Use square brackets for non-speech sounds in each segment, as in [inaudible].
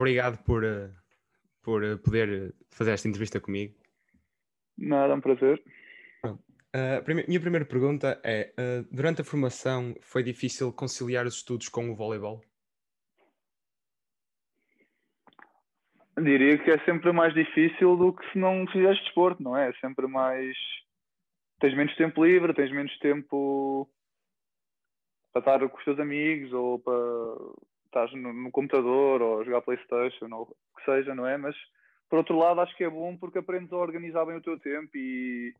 Obrigado por, uh, por uh, poder fazer esta entrevista comigo. Nada, é um prazer. A prime minha primeira pergunta é: durante a formação foi difícil conciliar os estudos com o voleibol? Diria que é sempre mais difícil do que se não fizeres desporto, não é? É sempre mais. Tens menos tempo livre, tens menos tempo para estar com os teus amigos ou para estar no, no computador ou jogar Playstation ou o que seja, não é? Mas por outro lado acho que é bom porque aprendes a organizar bem o teu tempo e,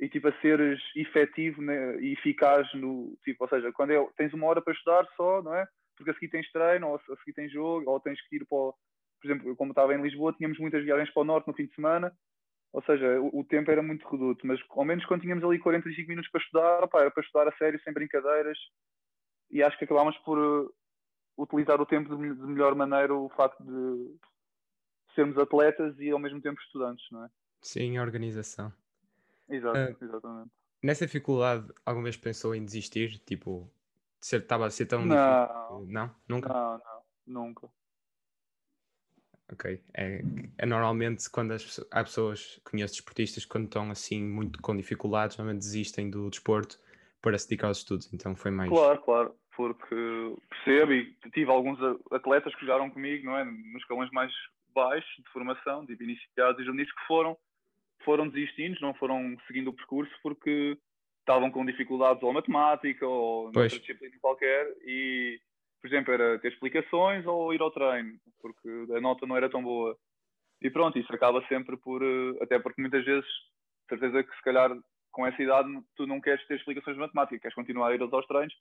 e tipo a seres efetivo né? e eficaz no tipo, ou seja, quando é, tens uma hora para estudar só, não é? Porque a seguir tens treino, ou a seguir tens jogo, ou tens que ir para o, por exemplo, como estava em Lisboa, tínhamos muitas viagens para o norte no fim de semana, ou seja, o, tempo era muito reduto, mas ao menos quando tínhamos ali 45 minutos para estudar, era para estudar a sério, sem brincadeiras, e acho que acabámos por utilizar o tempo de, de, melhor maneira o facto de sermos atletas e ao mesmo tempo estudantes, não é? Sim, a organização. Exato, uh, exatamente. Nessa dificuldade, alguma vez pensou em desistir? Tipo, estava a ser tão não, difícil? Não? Nunca? Não, não, nunca. Ok. É, é normalmente quando as, há pessoas, conheço desportistas, quando estão assim muito com dificuldades, normalmente desistem do desporto para se dedicar aos estudos. Então foi mais. Claro, claro, porque percebo e tive alguns atletas que jogaram comigo, não é? Nos escalões mais baixos de formação, tipo iniciados e juvenis, que foram, foram desistindo, não foram seguindo o percurso porque estavam com dificuldades ou matemática ou noutra disciplina qualquer e por exemplo, era ter explicações ou ir ao treino, porque a nota não era tão boa. E pronto, isso acaba sempre por. Eh, até porque muitas vezes, certeza que se calhar com essa idade tu não queres ter explicações de matemática, queres continuar a ir aos treinos,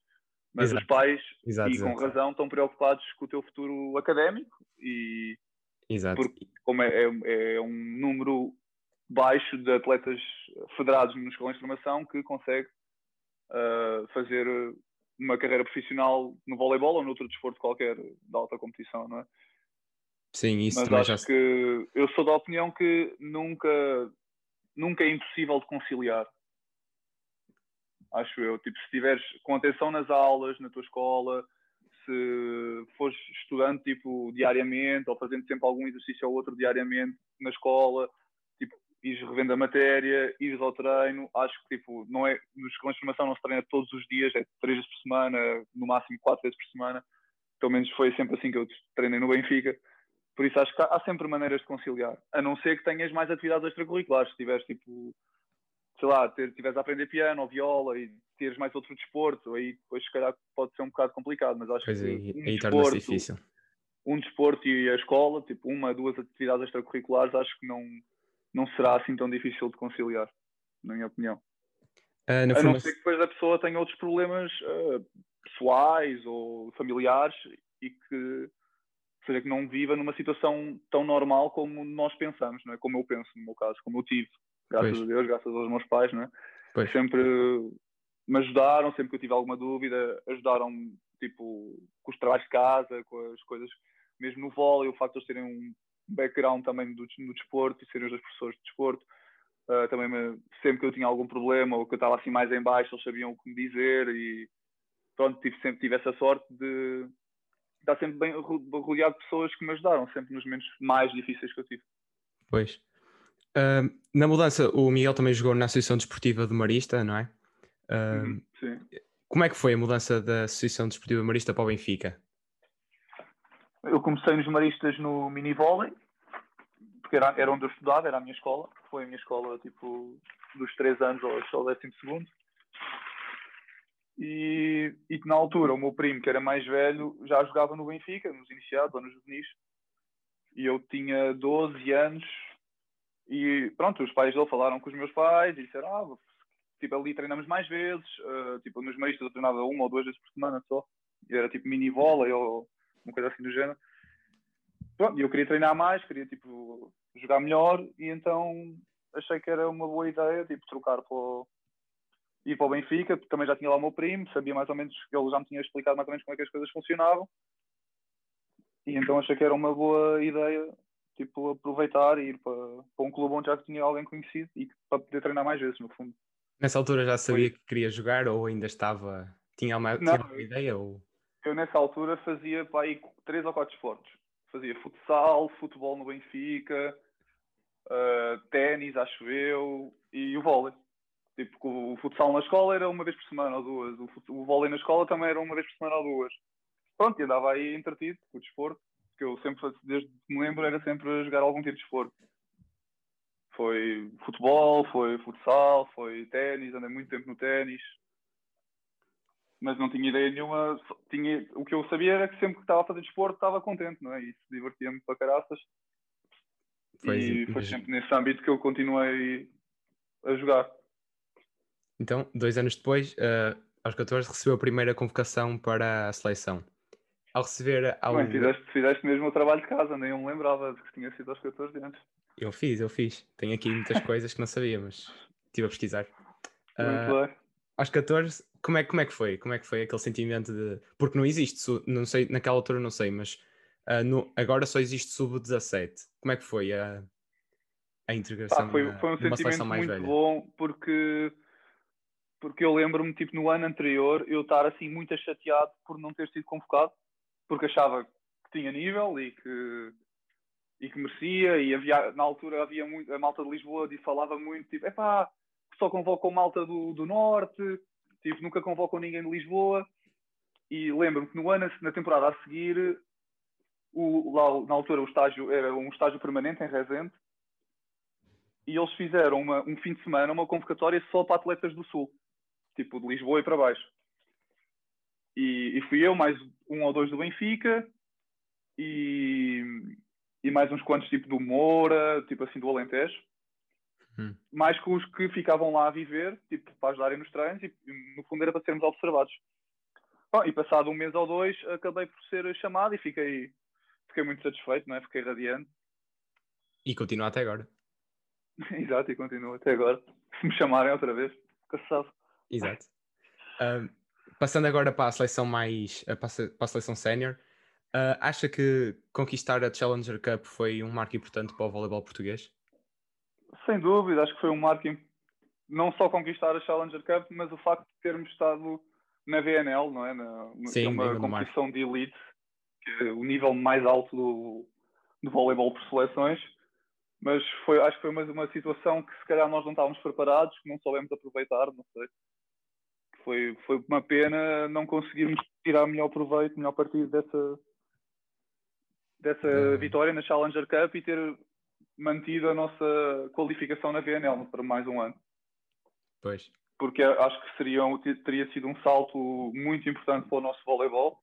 mas exato. os pais, exato, e com razão, estão preocupados com o teu futuro académico e. Exato. Porque, como é, é, é um número baixo de atletas federados nos escalões de formação que consegue uh, fazer uma carreira profissional no voleibol ou noutro desporto qualquer de alta competição, não é? Sim, isso Mas acho já... que eu sou da opinião que nunca, nunca é impossível de conciliar. Acho eu. Tipo, se estiveres com atenção nas aulas, na tua escola, se fores estudante tipo, diariamente ou fazendo sempre algum exercício ou outro diariamente na escola, ires revendo a matéria, ires ao treino, acho que tipo, não é, nos escolas de formação não se treina todos os dias, é três vezes por semana, no máximo quatro vezes por semana, pelo menos foi sempre assim que eu treinei no Benfica, por isso acho que há sempre maneiras de conciliar, a não ser que tenhas mais atividades extracurriculares, se tiveres tipo, sei lá, ter, tiveres a aprender piano ou viola e teres mais outro desporto, aí depois se calhar pode ser um bocado complicado, mas acho pois que aí, um aí torna-se difícil. Um desporto e a escola, tipo uma, duas atividades extracurriculares, acho que não não será assim tão difícil de conciliar, na minha opinião. Uh, a não ser que depois a pessoa tenha outros problemas uh, pessoais ou familiares e que seja que não viva numa situação tão normal como nós pensamos, não é? Como eu penso no meu caso, como eu tive, graças pois. a Deus, graças aos meus pais, não é? Pois. Sempre me ajudaram, sempre que eu tive alguma dúvida, ajudaram tipo com os trabalhos de casa, com as coisas, mesmo no vôlei, o facto de eles terem um background também do, no desporto e serem os professores de desporto. Uh, também me, sempre que eu tinha algum problema ou que eu estava assim mais em baixo, eles sabiam o que me dizer e pronto, tive, sempre tive essa sorte de estar sempre bem rodeado de pessoas que me ajudaram, sempre nos momentos mais difíceis que eu tive. Pois. Uh, na mudança, o Miguel também jogou na Associação Desportiva de Marista, não é? Uh, sim. Como é que foi a mudança da Associação Desportiva Marista para o Benfica? Eu comecei nos Maristas no mini vôlei, porque era, era onde eu estudava, era a minha escola. Foi a minha escola, tipo, dos 3 anos ao, ao 12 segundo. E, e na altura o meu primo, que era mais velho, já jogava no Benfica, nos iniciados ou nos juvenis. E eu tinha 12 anos e pronto, os pais dele falaram com os meus pais e disseram, ah, tipo, ali treinamos mais vezes, uh, tipo, nos maristas eu treinava uma ou duas vezes por semana só. Era tipo mini vôlei ou uma coisa assim do género. Pronto, eu queria treinar mais, queria tipo jogar melhor e então achei que era uma boa ideia tipo trocar para ir para o Benfica, porque também já tinha lá o meu primo, sabia mais ou menos, ele já me tinha explicado mais ou menos como é que as coisas funcionavam. E então achei que era uma boa ideia tipo aproveitar e ir para, para um clube onde já tinha alguém conhecido e para poder treinar mais vezes, no fundo. Nessa altura já sabia Foi. que queria jogar ou ainda estava. Tinha uma, tinha uma ideia? Ou... eu nessa altura fazia para aí três ou quatro esportes. fazia futsal, futebol no Benfica, uh, ténis, acho eu, e o vôlei. Tipo, o futsal na escola era uma vez por semana ou duas, o, o vôlei na escola também era uma vez por semana ou duas. Pronto, e andava aí entretido com o desporto, que eu sempre, desde que me lembro, era sempre jogar algum tipo de desporto. Foi futebol, foi futsal, foi ténis, andei muito tempo no ténis, mas não tinha ideia nenhuma. Tinha, o que eu sabia era que sempre que estava a fazer desporto estava contente, não é? Isso divertia-me para caraças. Pois, e foi sempre nesse âmbito que eu continuei a jogar. Então, dois anos depois, uh, aos 14, recebeu a primeira convocação para a seleção. Ao receber. Ao... Bem, fizeste, fizeste mesmo o trabalho de casa, nem eu me lembrava de que tinha sido aos 14 anos. Eu fiz, eu fiz. Tenho aqui muitas coisas que não sabia, mas estive a pesquisar. Muito uh, bem. Aos 14, como é, como é que foi? Como é que foi aquele sentimento de. Porque não existe, não sei, naquela altura não sei, mas uh, no, agora só existe sub-17. Como é que foi a, a integração? Ah, foi, foi um sentimento muito velha? bom porque porque eu lembro-me, tipo, no ano anterior, eu estar assim muito chateado por não ter sido convocado, porque achava que tinha nível e que, e que merecia, e havia, na altura havia muito, a malta de Lisboa e falava muito, tipo, epá, só convocam malta do, do Norte, tipo, nunca convocam ninguém de Lisboa, e lembro-me que no ano, na temporada a seguir, o, lá, na altura o estágio era um estágio permanente em Rezende, e eles fizeram uma, um fim de semana, uma convocatória só para atletas do Sul tipo de Lisboa e para baixo. E, e fui eu, mais um ou dois do Benfica e, e mais uns quantos tipo do Moura, tipo assim do Alentejo. Hum. Mais com os que ficavam lá a viver, tipo, para ajudarem nos treinos e no fundo era para sermos observados. Bom, e passado um mês ou dois acabei por ser chamado e fiquei, fiquei muito satisfeito, não é? Fiquei radiante. E continua até agora. [laughs] Exato, e continua até agora. Se me chamarem outra vez, cansado. Exato. Uh, passando agora para a seleção mais uh, para, a, seleção sénior, uh, acha que conquistar a Challenger Cup foi um marco importante para o voleibol português? Sem dúvida, acho que foi um marco não só conquistar a Challenger Cup, mas o facto de termos estado na VNL, não é? Na, Sim, é uma competição de elite, é o nível mais alto do, do voleibol por seleções mas foi, acho que foi uma, uma situação que se calhar nós não estávamos preparados, que não soubemos aproveitar, não sei foi, foi uma pena não conseguirmos tirar melhor proveito, melhor partido dessa, dessa uhum. vitória na Challenger Cup e ter mantido a nossa qualificação na VNL para mais um ano. Pois. Porque acho que seria, teria sido um salto muito importante para o nosso voleibol.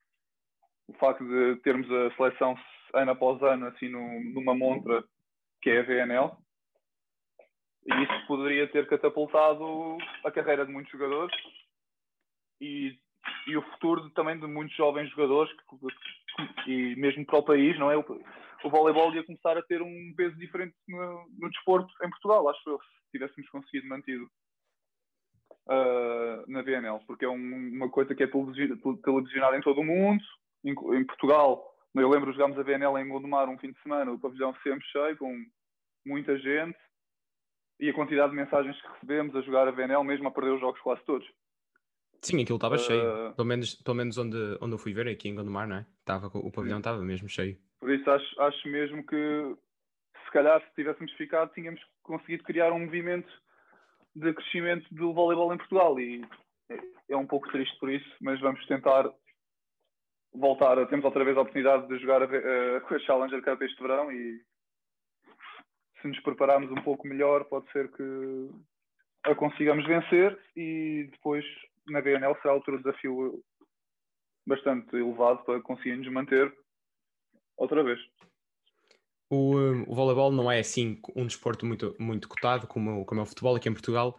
O facto de termos a seleção ano após ano assim numa montra que é a VNL. E isso poderia ter catapultado a carreira de muitos jogadores e, e o futuro também de muitos jovens jogadores que, e mesmo para o país, não é? O, o voleibol ia começar a ter um peso diferente no, no desporto em Portugal, acho eu, se tivéssemos conseguido mantido uh, na VNL, porque é um, uma coisa que é televisionada em todo o mundo, em, em Portugal. Eu lembro, jogámos a VNL em Gondomar um fim de semana, o pavilhão sempre cheio, com muita gente, e a quantidade de mensagens que recebemos a jogar a VNL, mesmo a perder os jogos quase todos. Sim, aquilo estava uh... cheio. Pelo menos, pelo menos onde, onde eu fui ver, aqui em Gondomar, não é? Tava, o pavilhão estava mesmo cheio. Por isso acho, acho mesmo que se calhar se tivéssemos ficado tínhamos conseguido criar um movimento de crescimento do voleibol em Portugal e é um pouco triste por isso, mas vamos tentar voltar, temos outra vez a oportunidade de jogar a, a, [laughs] a Challenger Cup este verão e se nos prepararmos um pouco melhor pode ser que a consigamos vencer e depois na BNL será outro desafio bastante elevado para conseguirmos manter outra vez. O, o voleibol não é assim um desporto muito, muito cotado como, como é o futebol aqui em Portugal.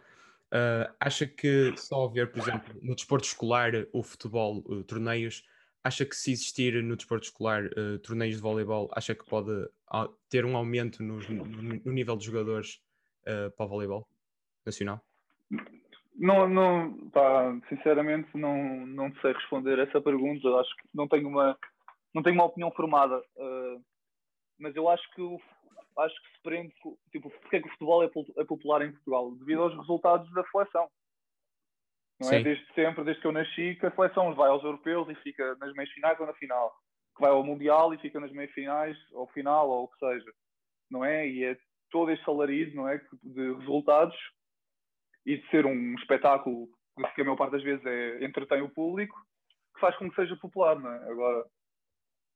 Uh, acha que só haver, por exemplo, no desporto escolar o futebol, uh, torneios, acha que se existir no desporto escolar uh, torneios de voleibol, acha que pode ter um aumento no, no, no nível de jogadores para o voleibol nacional? Não, não, pá, sinceramente não, não sei responder essa pergunta. Acho que não tenho uma, não tenho uma opinião formada. Uh, mas eu acho que o, acho que se prende, tipo, porque é que o futebol é, é popular em Portugal? Devido aos resultados da seleção. Não é? Desde sempre, desde que eu nasci, que a seleção vai aos europeus e fica nas meias finais ou na final. que vai ao Mundial e fica nas meias finais, ou final, ou o que seja, não é? E é todo este salarido, não é? De resultados e de ser um espetáculo que a maior parte das vezes é, entretém o público, que faz com que seja popular, não é? Agora,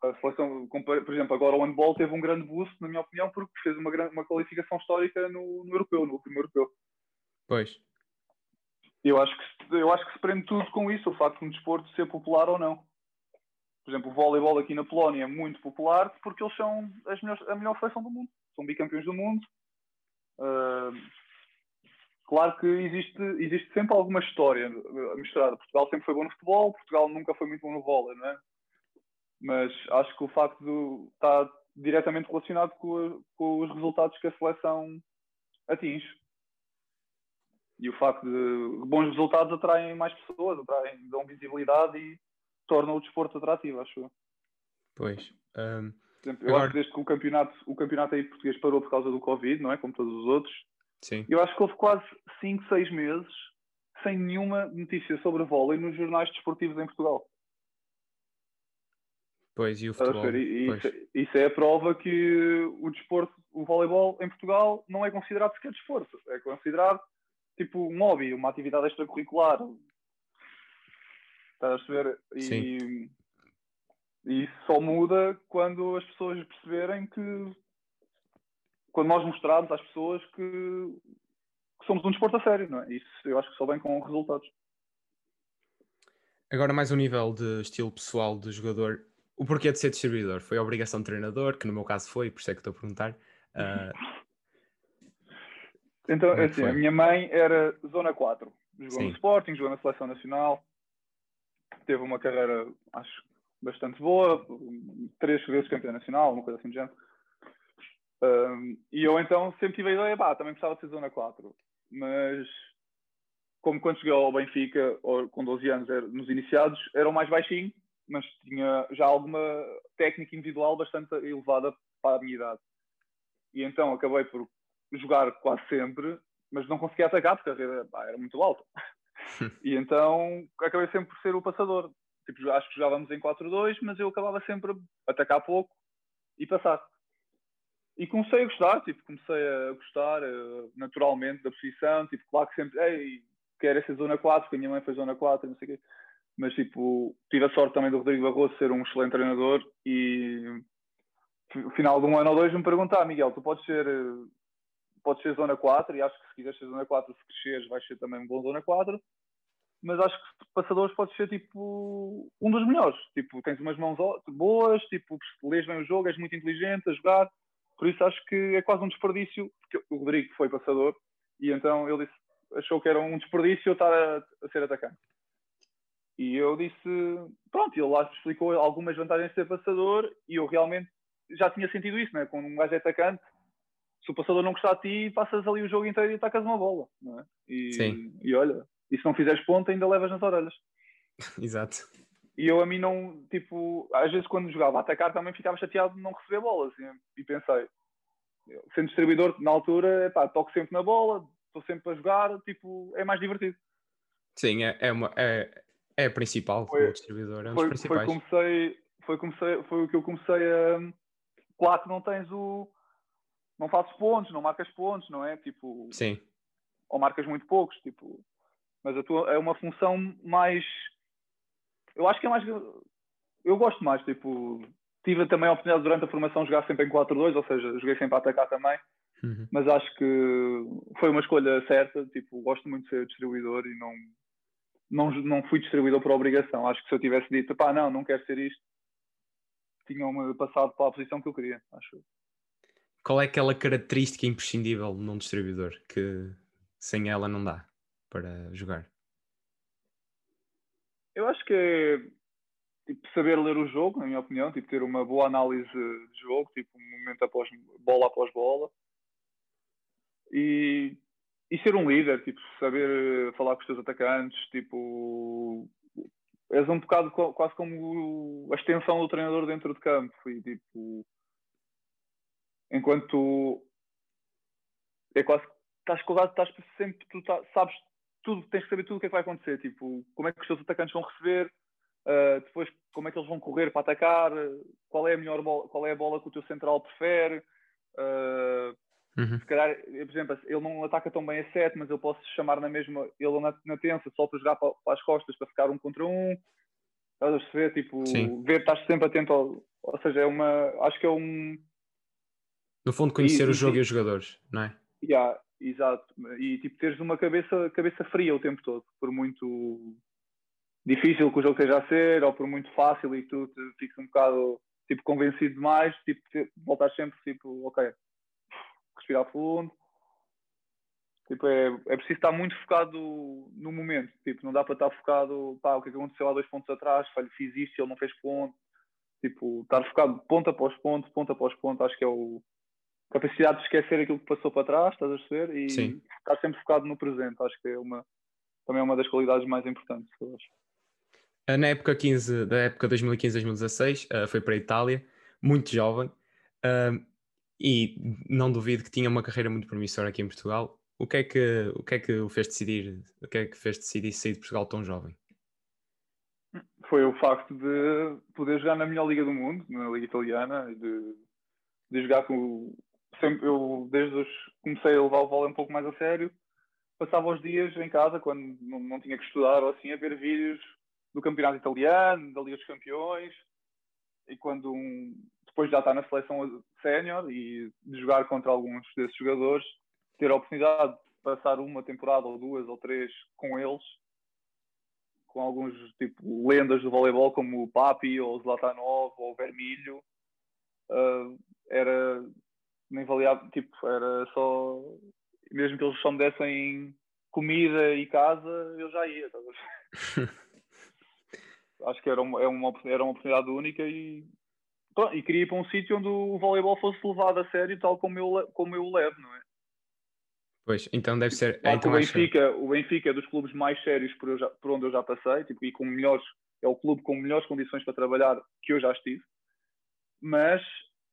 a seleção, por exemplo, agora o handball teve um grande boost, na minha opinião, porque fez uma, grande, uma qualificação histórica no, no europeu, no último europeu. Pois. Eu acho, que, eu acho que se prende tudo com isso, o facto de um desporto ser popular ou não. Por exemplo, o voleibol aqui na Polónia é muito popular porque eles são as melhores, a melhor seleção do mundo. São bicampeões do mundo. Uh, claro que existe, existe sempre alguma história misturada. Portugal sempre foi bom no futebol, Portugal nunca foi muito bom no vôlei, não é? Mas acho que o facto de estar diretamente relacionado com, com os resultados que a seleção atinge. E o facto de bons resultados atraem mais pessoas, atraem, dão visibilidade e tornam o desporto atrativo, acho eu. Pois. Um, eu agora... acho que desde que o campeonato, o campeonato aí português parou por causa do Covid, não é? Como todos os outros. Sim. Eu acho que houve quase 5, 6 meses sem nenhuma notícia sobre vôlei nos jornais desportivos em Portugal. Pois, e o futebol. Isso, isso, é a prova que o desporto, o voleibol em Portugal não é considerado sequer desporto. É considerado tipo um hobby, uma atividade extracurricular. Estás a ver? E, Sim. e isso só muda quando as pessoas perceberem que quando nós mostrarmos às pessoas que, que, somos um desporto a sério, não é? Isso eu acho que só vem com resultados. Agora mais um nível de estilo pessoal do jogador. O porquê de ser distribuidor? Foi a obrigação de treinador, que no meu caso foi, por isso é que estou a perguntar. Uh, [laughs] Então, é assim, a minha mãe era Zona 4. Jogou Sim. no Sporting, jogou na Seleção Nacional. Teve uma carreira, acho, bastante boa. Três vezes campeão nacional, uma coisa assim do género. Um, e eu então sempre tive a ideia, pá, também gostava de ser Zona 4. Mas, como quando cheguei ao Benfica, ou, com 12 anos, era, nos iniciados, era o mais baixinho, mas tinha já alguma técnica individual bastante elevada para a minha idade. E então acabei por jogar quase sempre, mas não conseguia atacar porque a rede pá, era muito alta. [laughs] e então acabei sempre por ser o passador. Tipo, acho que jogávamos em 4-2, mas eu acabava sempre a atacar pouco e passar. E comecei a gostar, tipo, comecei a gostar uh, naturalmente da posição, tipo, claro que sempre, ei, quero essa zona 4, porque a minha mãe foi zona 4, não sei o quê. Mas, tipo, tive a sorte também do Rodrigo Barroso ser um excelente treinador e no final de um ano ou dois me perguntar, Miguel, tu podes ser uh, pode ser zona 4 e acho que se quiseres ser zona 4, se cresceres, vais ser também um bom zona 4. Mas acho que passadores pode ser tipo um dos melhores. Tipo, tens umas mãos boas, tipo, lês bem o jogo, és muito inteligente a jogar. Por isso acho que é quase um desperdício, porque o Rodrigo foi passador e então ele disse, achou que era um desperdício eu estar a, a ser atacante. E eu disse, pronto, ele lá explicou algumas vantagens de ser passador e eu realmente já tinha sentido isso, né? Quando um gajo é atacante, se o passador não gostar de ti, passas ali o jogo inteiro e atacas uma bola. Não é? e, Sim. e olha, e se não fizeres ponto, ainda levas nas orelhas. [laughs] Exato. E eu a mim não, tipo, às vezes quando jogava a atacar também ficava chateado de não receber bolas. Assim, e pensei, sendo distribuidor na altura, pá, toco sempre na bola, estou sempre a jogar, tipo, é mais divertido. Sim, é, é, uma, é, é a principal foi, distribuidor, é um foi, principais. Foi, comecei, foi, comecei, foi o que eu comecei a. Claro que não tens o, não fazes pontos, não marcas pontos, não é? Tipo, Sim. Ou marcas muito poucos, tipo, mas a tua é uma função mais. Eu acho que é mais. Eu gosto mais, tipo, tive também a oportunidade durante a formação de jogar sempre em 4-2, ou seja, joguei sempre a atacar também, uhum. mas acho que foi uma escolha certa, tipo, gosto muito de ser distribuidor e não, não, não fui distribuidor por obrigação. Acho que se eu tivesse dito, pá, não, não quero ser isto, tinham-me passado para a posição que eu queria, acho qual é aquela característica imprescindível num distribuidor que sem ela não dá para jogar? Eu acho que é tipo, saber ler o jogo, na minha opinião, tipo, ter uma boa análise de jogo, tipo, momento após bola após bola. E, e ser um líder, tipo, saber falar com os teus atacantes, tipo, és um bocado quase como a extensão do treinador dentro de campo e tipo enquanto é quase estás colado, estás sempre, tu tá, sabes tudo, tens que saber tudo o que é que vai acontecer, tipo, como é que os teus atacantes vão receber, Uh, depois, como é que eles vão correr para atacar? Qual é a melhor bola, qual é a bola que o teu central prefere? Uh, uhum. Se calhar, por exemplo, ele não ataca tão bem a 7, mas eu posso chamar na mesma, ele na, na tensa, só para jogar para, para, as costas para ficar um contra um. Estás a perceber? Tipo, Sim. ver, estás sempre atento ao. Ou seja, é uma. Acho que é um. No fundo, conhecer e, o jogo e, e os jogadores, não é? Yeah, exato. E tipo, teres uma cabeça, cabeça fria o tempo todo, por muito difícil que o jogo esteja a ser, ou por muito fácil e tu te fiques um bocado tipo, convencido demais, tipo, voltar sempre tipo, ok, respirar fundo. Tipo, é, é preciso estar muito focado no momento. Tipo, não dá para estar focado, pá, o que, é aconteceu há dois pontos atrás, falho, fiz isto, ele não fez ponto. Tipo, estar focado ponto após ponto, ponto após ponto, acho que é o capacidade de esquecer aquilo que passou para trás, estás a ver? E Sim. estar sempre focado no presente, acho que é uma, também é uma das qualidades mais importantes. Eh, na época 15, da época 2015-2016, uh, foi para a Itália, muito jovem, uh, e não duvido que tinha uma carreira muito promissora aqui em Portugal. O que é que o que é que o fez decidir? O que é que fez decidir sair de Portugal tão jovem? Foi o facto de poder jogar na melhor liga do mundo, na liga italiana, de, de jogar com sempre eu desde os comecei a levar o vôlei um pouco mais a sério, passava os dias em casa quando não, não tinha que estudar ou assim a ver vídeos do campeonato italiano, da Liga dos Campeões, e quando um, depois já está na seleção sénior e de jogar contra alguns desses jogadores, ter a oportunidade de passar uma temporada ou duas ou três com eles, com alguns tipo lendas do voleibol como o Papi ou o Zlatanov ou o Vermilho, uh, era nem valia, tipo, era só mesmo que eles só me dessem comida e casa, eu já ia. [laughs] acho que era uma, é uma, era uma oportunidade única e, pronto, e queria ir para um sítio onde o voleibol fosse levado a sério, tal como eu, como eu o levo, não é? Pois, então deve ser. É, então o, Benfica, o Benfica é dos clubes mais sérios por, já, por onde eu já passei, tipo, e com melhores, é o clube com melhores condições para trabalhar que eu já estive, mas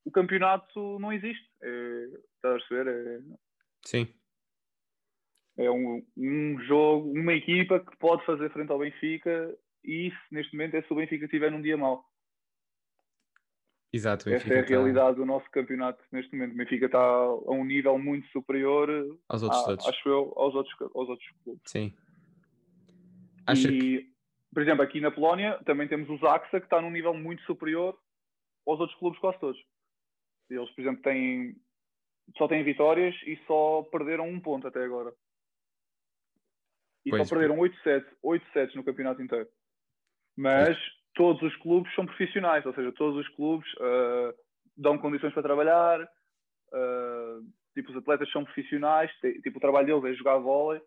o campeonato não existe. É, estás a perceber? É, Sim. É um, um jogo, uma equipa que pode fazer frente ao Benfica e isso, neste momento, é se o Benfica estiver num dia mau. Exato, Essa é a realidade do nosso campeonato neste momento. O Benfica está a um nível muito superior aos outros a, todos. acho eu, aos outros, aos outros clubes. Sim. Acho e, que... por exemplo, aqui na Polónia também temos o Zaxa que está num nível muito superior aos outros clubes quase todos. Eles, por exemplo, têm só têm vitórias e só perderam um ponto até agora. E pois, só perderam 8 sets, 8 sets no campeonato inteiro. Mas todos os clubes são profissionais, ou seja, todos os clubes uh, dão condições para trabalhar, uh, tipo, os atletas são profissionais, tipo, o trabalho deles é jogar vôlei,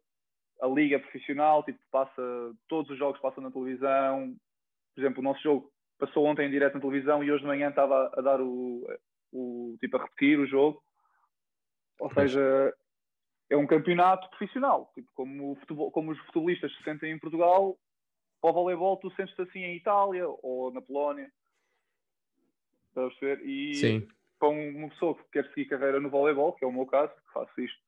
a liga é profissional, tipo, passa, todos os jogos passam na televisão, por exemplo, o nosso jogo passou ontem em direto na televisão e hoje de manhã estava a dar o, o tipo, a repetir o jogo, ou seja, é um campeonato profissional, tipo, como, futebol, como os futebolistas se sentem em Portugal, para o voleibol tu sentes-te assim em Itália ou na Polónia. Estás a perceber? E Sim. para uma pessoa que quer seguir carreira no voleibol, que é o meu caso, que faço isto,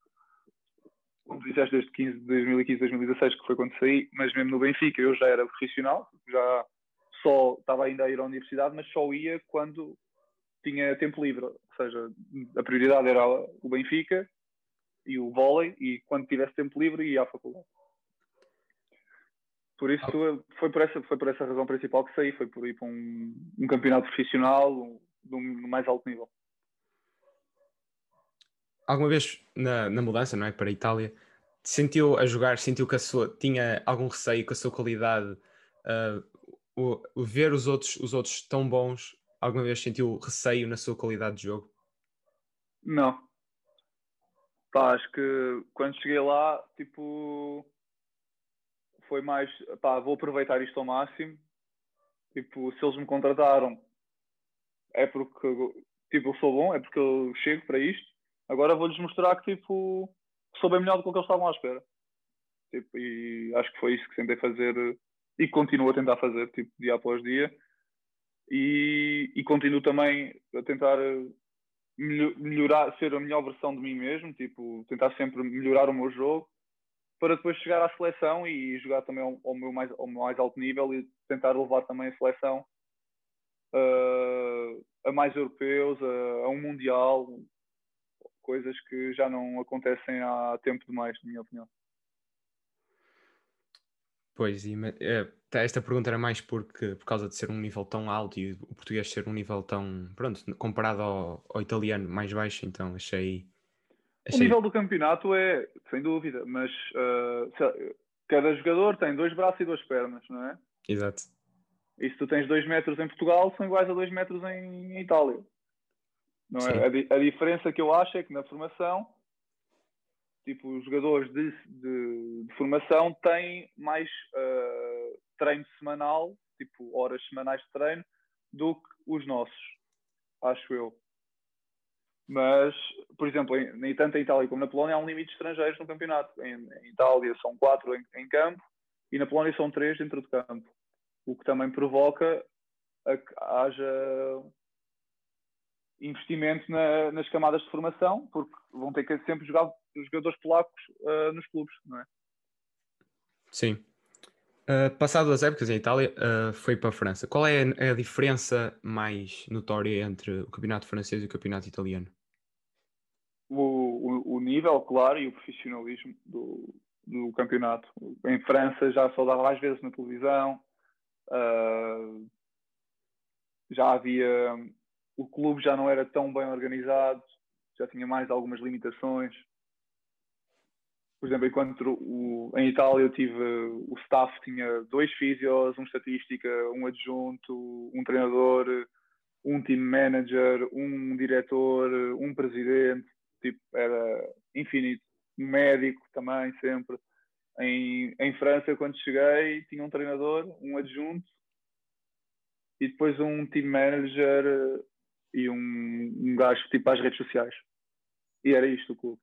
como disseste, desde 15, 2015, 2016, que foi quando saí, mas mesmo no Benfica eu já era profissional, já só estava ainda a ir à universidade, mas só ia quando tinha tempo livre. Ou seja, a prioridade era o Benfica e o vôlei, e quando tivesse tempo livre ia à faculdade. Por isso foi por essa foi por essa razão principal que saí, foi por ir para um, um campeonato profissional no, mais alto nível. Alguma vez na, na mudança, não é, para a Itália, sentiu a jogar, sentiu que a sua tinha algum receio com a sua qualidade, uh, o, o, ver os outros os outros tão bons, alguma vez sentiu receio na sua qualidade de jogo? Não. Pá, acho que quando cheguei lá, tipo, foi mais, pá, vou aproveitar isto ao máximo. Tipo, se eles me contrataram, é porque tipo, eu sou bom, é porque eu chego para isto. Agora vou-lhes mostrar que tipo, sou bem melhor do que eles estavam à espera. Tipo, e acho que foi isso que tentei fazer e continuo a tentar fazer, tipo, dia após dia. E, e continuo também a tentar melhorar, ser a melhor versão de mim mesmo, tipo, tentar sempre melhorar o meu jogo para depois chegar à seleção e jogar também ao, ao, meu, mais, ao meu mais alto nível e tentar levar também a seleção uh, a mais europeus, a, a, um mundial, coisas que já não acontecem há tempo demais, na minha opinião. Pois, é, esta pergunta era mais porque, por causa de ser um nível tão alto e o português ser um nível tão, pronto, comparado ao, ao italiano mais baixo, então achei, achei... O nível do campeonato é, sem dúvida, mas uh, cada jogador tem dois braços e duas pernas, não é? Exato. E se tu tens dois metros em Portugal, são iguais a dois metros em, em Itália. Não é? A, a, diferença que eu acho é que na formação tipo, os jogadores de, de, de formação têm mais uh, treino semanal, tipo, horas semanais de treino, do que os nossos, acho eu. Mas, por exemplo, em, tanto em Itália como na Polónia há um limite de estrangeiros no campeonato. Em, em Itália são quatro em, em, campo e na Polónia são três dentro de campo. O que também provoca a que haja investimento na, nas camadas de formação, porque vão ter que sempre jogar os jogadores polacos uh, nos clubes, não é? Sim. Uh, passado as épocas em Itália, uh, foi para a França. Qual é a, a, diferença mais notória entre o campeonato francês e o campeonato italiano? O, o, o nível, claro, e o profissionalismo do, do campeonato. Em França já só dava às vezes na televisão, uh, já havia. O clube já não era tão bem organizado, já tinha mais algumas limitações por exemplo, enquanto o, em Itália eu tive o staff tinha dois físios, um estatística, um adjunto, um treinador, um team manager, um diretor, um presidente, tipo, era infinito. Um médico também, sempre. Em, em França, quando cheguei, tinha um treinador, um adjunto e depois um team manager e um, um gajo tipo às redes sociais. E era isto o clube.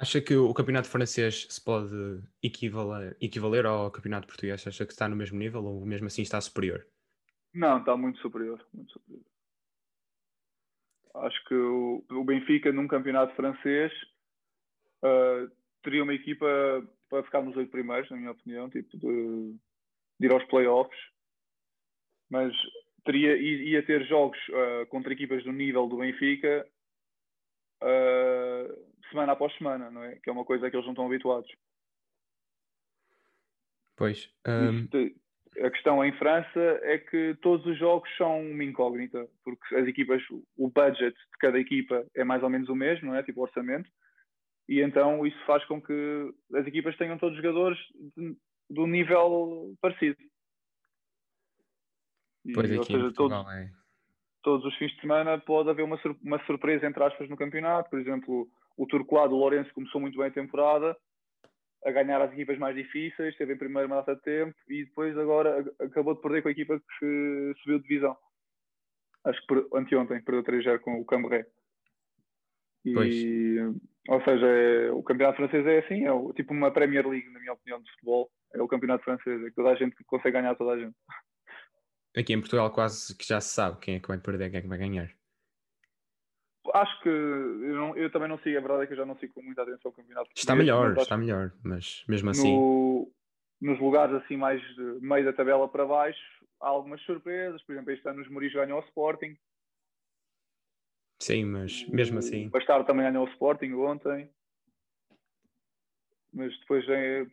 Acha que o campeonato francês se pode equivaler, equivaler ao campeonato português? Acha que está no mesmo nível ou mesmo assim está superior? Não, está muito superior. Muito superior. Acho que o, Benfica, num campeonato francês, uh, teria uma equipa para ficar nos oito primeiros, na minha opinião, tipo de, de ir aos playoffs. Mas teria, ia ter jogos uh, contra equipas do nível do Benfica. Uh, semana após semana, não é? Que é uma coisa que eles não estão habituados. Pois. Um... a questão em França é que todos os jogos são uma incógnita, porque as equipas, o budget de cada equipa é mais ou menos o mesmo, não é? Tipo orçamento. E então isso faz com que as equipas tenham todos jogadores de, de um nível parecido. Pois e, aqui seja, todos, é... todos os fins de semana pode haver uma, uma surpresa entre aspas no campeonato. Por exemplo, o Turcolado, o Lourenço começou muito bem a temporada, a ganhar as equipas mais difíceis, esteve em primeiro uma data de tempo e depois agora acabou de perder com a equipa que subiu de divisão. Acho que anteontem perdeu 3-0 com o Cambrai. E, ou seja, é, o campeonato francês é assim, é o, tipo uma Premier League, na minha opinião, de futebol. É o campeonato francês, é que toda a gente consegue ganhar toda a gente. Aqui em Portugal quase que já se sabe quem é que vai perder, quem é que vai ganhar acho que eu, não, eu, também não sigo, a verdade é que eu já não sigo com muita atenção o campeonato. Está melhor, está melhor, mas mesmo assim. No, nos lugares assim mais de meio da tabela para baixo, há algumas surpresas. Por exemplo, este ano os Muris ganham o Sporting. Sim, mas mesmo assim. O Bastardo também ganhou o Sporting ontem. Mas depois,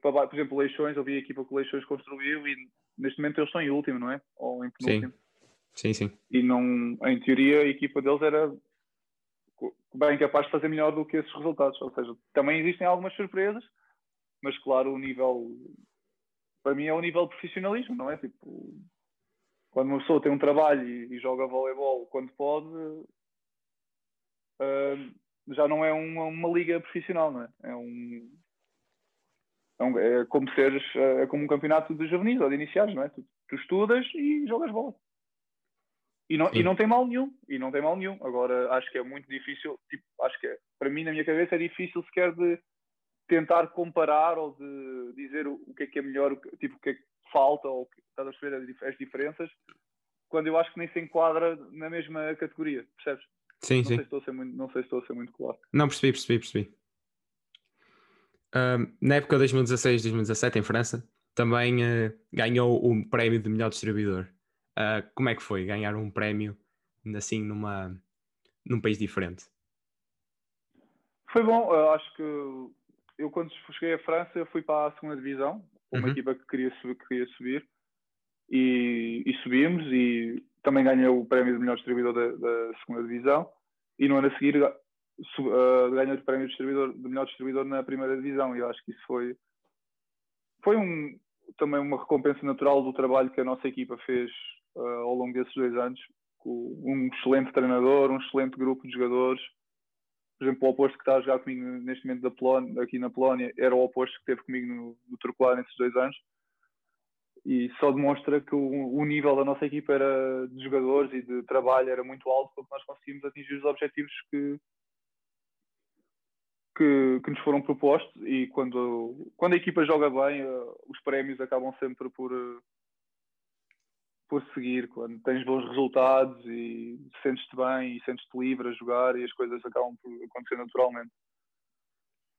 por exemplo, Leixões, eu vi a equipa que o Leixões construiu e neste momento eles estão em último, não é? Ou em penúltimo. Sim, sim. sim. E não, em teoria a equipa deles era bem capaz de fazer melhor do que esses resultados. Ou seja, também existem algumas surpresas, mas claro, o nível para mim é o nível de profissionalismo, não é? Tipo, quando uma pessoa tem um trabalho e, e joga voleibol quando pode, uh, já não é uma, uma, liga profissional, não é? É um, é, um, é como seres, é como um campeonato de juvenis ou de iniciados, não é? Tu, tu estudas e jogas bola. E não, e não tem mal nenhum, e não tem mal nenhum. Agora acho que é muito difícil, tipo, acho que é, para mim na minha cabeça é difícil sequer de tentar comparar ou de dizer o, o que é que é melhor, tipo, o que é que falta ou que, estás a perceber as diferenças, quando eu acho que nem se enquadra na mesma categoria, percebes? Sim, não sim. Sei se estou a ser muito, não sei se estou a ser muito claro. Não, percebi, percebi, percebi. Uh, na época 2016-2017, em França, também uh, ganhou o um prémio de melhor distribuidor. Uh, como é que foi ganhar um prémio assim numa, num país diferente? Foi bom, eu acho que eu quando cheguei à França fui para a segunda divisão, uma uhum. equipa que queria subir, que queria subir e, e, subimos e também ganhei o prémio de melhor distribuidor da, da segunda divisão e no ano a seguir uh, ganhei o prémio de, distribuidor, de melhor distribuidor na primeira divisão e eu acho que isso foi foi um, também uma recompensa natural do trabalho que a nossa equipa fez uh, ao longo desses dois anos com um excelente treinador, um excelente grupo de jogadores. Por exemplo, o oposto que está a jogar comigo neste momento da Polónia, aqui na Polónia era o oposto que teve comigo no, no Turcoar nesses dois anos. E só demonstra que o, o, nível da nossa equipa era de jogadores e de trabalho era muito alto porque nós conseguimos atingir os objetivos que, que, que nos foram propostos. E quando, quando a equipa joga bem uh, os prémios acabam sempre por uh, por seguir quando tens bons resultados e sentes-te bem e sentes-te livre a jogar e as coisas acabam por acontecer naturalmente.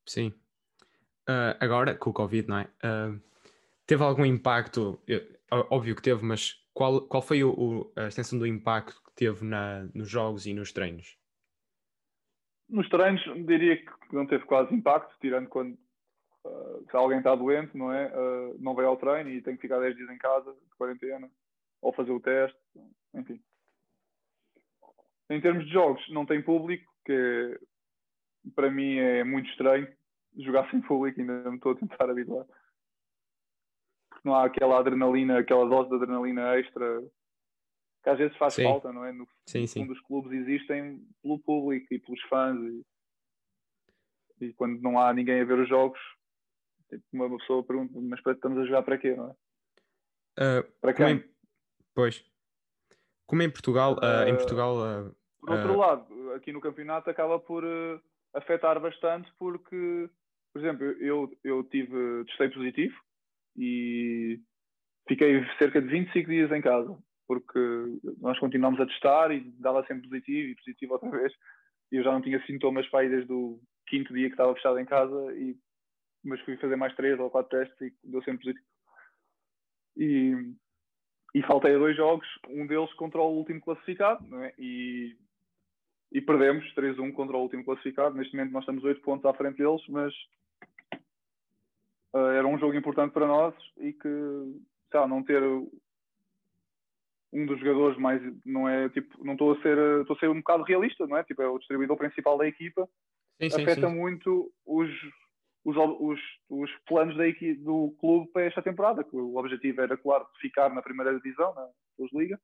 Sim. Uh, agora, com o Covid, não é? Uh, teve algum impacto? Óbvio que teve, mas qual, qual foi o, o, a extensão do impacto que teve na, nos jogos e nos treinos? Nos treinos, diria que não teve quase impacto, tirando quando uh, se alguém está doente, não é? Uh, não vai ao treino e tem que ficar 10 dias em casa, de quarentena, ou fazer o teste, enfim. Em termos de jogos, não tem público, que para mim é muito estranho jogar sem público, ainda me estou a tentar habituar não há aquela adrenalina, aquela dose de adrenalina extra que às vezes faz sim. falta, não é? No sim, sim. dos clubes existem pelo público e pelos fãs e, e, quando não há ninguém a ver os jogos, tipo, uma pessoa pergunta, mas estamos a jogar para quê, não é? Uh, para quem? Em... Pois. Como em Portugal, uh, em Portugal. Uh, por outro lado, aqui no campeonato acaba por afetar bastante porque, por exemplo, eu, eu tive testei positivo e fiquei cerca de 25 dias em casa, porque nós continuamos a testar e dava sempre positivo e positivo outra vez. E eu já não tinha sintomas para aí desde o quinto dia que estava fechado em casa, e, mas fui fazer mais três ou quatro testes e deu sempre positivo. E, e faltei a dois jogos, um deles contra o último classificado, é? e, e perdemos 3-1 contra o último classificado. Neste momento nós estamos 8 pontos à frente deles, mas uh, era um jogo importante para nós e que, sei lá, não ter um dos jogadores mais não é tipo não estou a ser estou a ser um bocado realista não é tipo é o distribuidor principal da equipa sim, sim, afeta sim. muito os, os, os, os planos da do clube para esta temporada que o objetivo era claro ficar na primeira divisão na Liga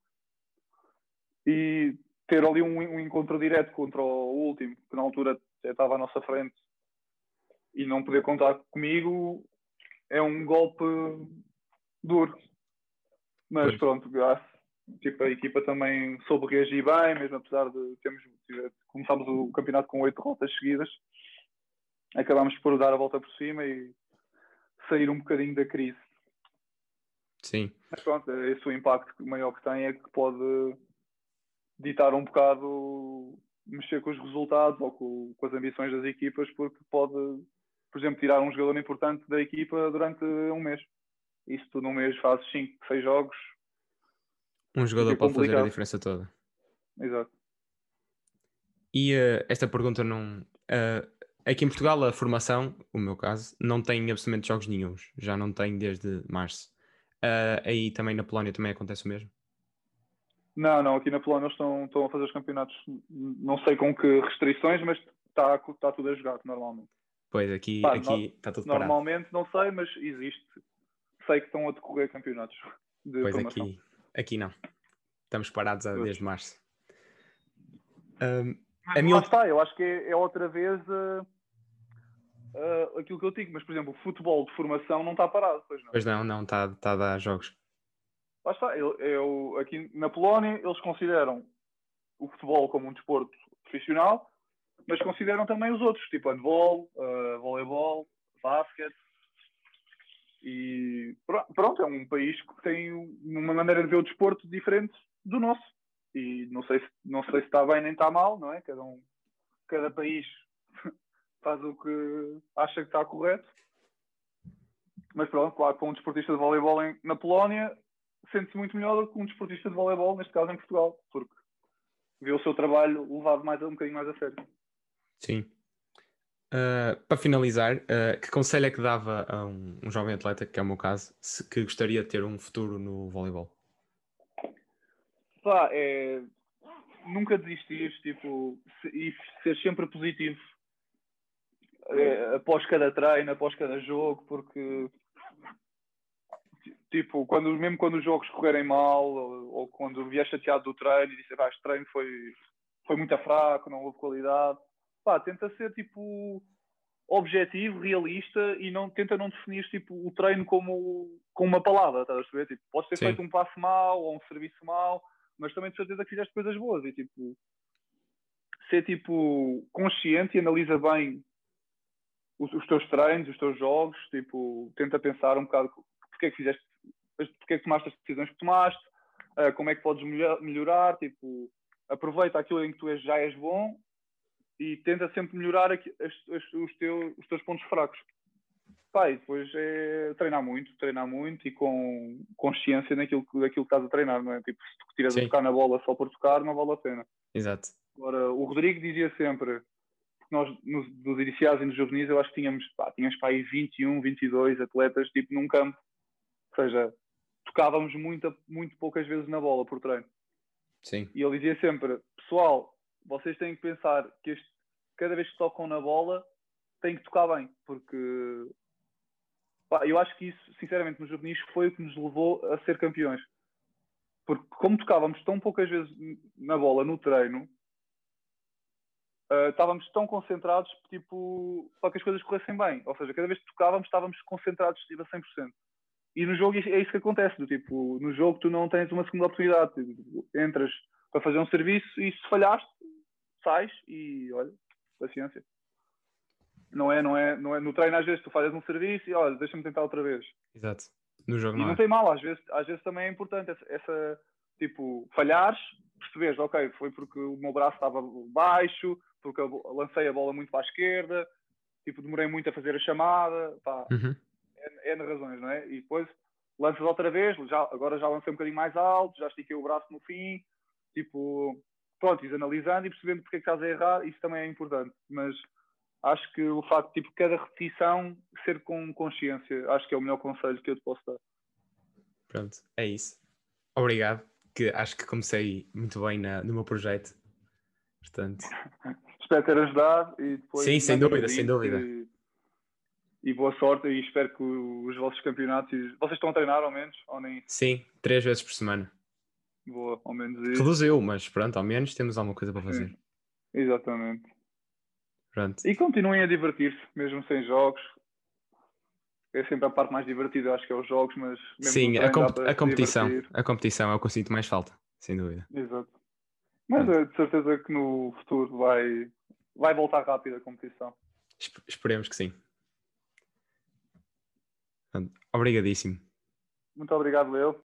e ter ali um, um, encontro direto contra o último que na altura estava à nossa frente e não poder contar comigo é um golpe duro. Mas pois. pronto, tipo, a equipa também soube reagir bem, mesmo apesar de termos começámos o campeonato com oito rotas seguidas, acabámos por dar a volta por cima e sair um bocadinho da crise. Sim. Mas pronto, esse o impacto maior que tem é que pode ditar um bocado mexer com os resultados ou com, com as ambições das equipas, porque pode por exemplo, tirar um jogador importante da equipa durante um mês. Isso tu num mês fazes 5, 6 jogos. Um jogador pode fazer a diferença toda. Exato. E uh, esta pergunta não. Uh, aqui em Portugal, a formação, o meu caso, não tem absolutamente jogos nenhums. Já não tem desde março. Uh, aí também na Polónia também acontece o mesmo? Não, não. Aqui na Polónia estão, estão a fazer os campeonatos. Não sei com que restrições, mas está, está tudo a jogar normalmente. Pois, aqui, Pá, aqui está tudo parado. Normalmente não sei, mas existe. Sei que estão a decorrer campeonatos de Pois aqui, aqui não. Estamos parados pois. desde março. Um, a minha... está, eu acho que é, é outra vez uh, uh, aquilo que eu digo, mas por exemplo, o futebol de formação não está parado, pois não? Pois não, não, está, está a dar jogos. Lá está, eu, eu, aqui na Polónia eles consideram o futebol como um desporto profissional mas consideram também os outros, tipo handball, uh, voleibol, basquete. E pronto, é um país que tem uma maneira de ver o desporto diferente do nosso. E não sei se, não sei se está bem nem está mal, não é? Cada, um, cada país faz o que acha que está correto. Mas pronto, claro, para um desportista de voleibol em, na Polónia, sente-se muito melhor do que um desportista de voleibol, neste caso em Portugal, porque vê o seu trabalho levado mais, um bocadinho mais a sério. Sim. Uh, para finalizar, uh, que conselho é que dava a um, um, jovem atleta, que é o meu caso, se, que gostaria de ter um futuro no voleibol? Pá, é nunca desistir tipo, se, e ser sempre positivo é, após cada treino, após cada jogo, porque tipo, quando, mesmo quando os jogos correrem mal, ou, ou quando vier chateado do treino e disser, ah, este treino foi, foi muito fraco, não houve qualidade, pá, tenta ser tipo objetivo, realista e não tenta não definir tipo, o treino como, como uma palavra, estás a perceber? Tipo, pode ter Sim. feito um passo mal ou um serviço mal, mas também de certeza que fizeste coisas boas e tipo ser tipo consciente e analisa bem os, os, teus treinos, os teus jogos, tipo, tenta pensar um bocado porque é que fizeste, porque é que tomaste as decisões que tomaste, uh, como é que podes melhor, melhorar, tipo, aproveita aquilo em que tu és, já és bom e tenta sempre melhorar aqui, as, as, os, teus, os teus pontos fracos. Pá, e depois é treinar muito, treinar muito e com consciência naquilo, daquilo que estás a treinar, não é? Tipo, se tu tiras a tocar na bola só por tocar, não vale a pena. Exato. Agora, o Rodrigo dizia sempre, nós nos, nos iniciais e nos juvenis eu acho que tínhamos, pá, tínhamos para aí 21, 22 atletas tipo num campo. Ou seja, tocávamos muito, muito poucas vezes na bola por treino. Sim. E ele dizia sempre, pessoal, vocês têm que pensar que este, cada vez que tocam na bola têm que tocar bem, porque pá, eu acho que isso, sinceramente, nos juvenis foi o que nos levou a ser campeões. Porque como tocávamos tão poucas vezes na bola no treino, uh, estávamos tão concentrados tipo, para que as coisas corressem bem. Ou seja, cada vez que tocávamos, estávamos concentrados tipo, a 100%. E no jogo é isso que acontece. Do, tipo, no jogo tu não tens uma segunda oportunidade. Tipo, entras para fazer um serviço e se falhaste, sais e olha, paciência. Não é, não é, não é. No treino às vezes tu falhas um serviço e olha, deixa-me tentar outra vez. Exato. No jogo e não, não é. tem mal, às vezes, às vezes também é importante essa, essa tipo, falhares, perceberes, ok, foi porque o meu braço estava baixo, porque eu lancei a bola muito para a esquerda, tipo, demorei muito a fazer a chamada, pá, uhum. é, é razões, não é? E depois lanças outra vez, já, agora já lancei um bocadinho mais alto, já estiquei o braço no fim, tipo, pronto, ires analisando e percebendo porque é que estás a errar, isso também é importante, mas acho que o facto de, tipo, cada repetição ser com consciência, acho que é o melhor conselho que eu te posso dar. Pronto, é isso. Obrigado, que acho que comecei muito bem na, no meu projeto. Portanto... [laughs] espero ter ajudado e depois. Sim, sem dúvida, sem dúvida. E, e, boa sorte e espero que os vossos campeonatos. Vocês estão a treinar ao menos? Ou nem... Sim, três vezes por semana. Boa, ao menos isso. Reduziu, mas pronto, ao menos temos alguma coisa para fazer. Sim, exatamente. Pronto. E continuem a divertir-se, mesmo sem jogos. É sempre a parte mais divertida, acho que é os jogos, mas. Sim, a, comp a competição. A competição é o que eu sinto mais falta, sem dúvida. Exato. Mas é de certeza que no futuro vai, vai voltar rápido a competição. Esperemos que sim. Obrigadíssimo. Muito obrigado, Leo.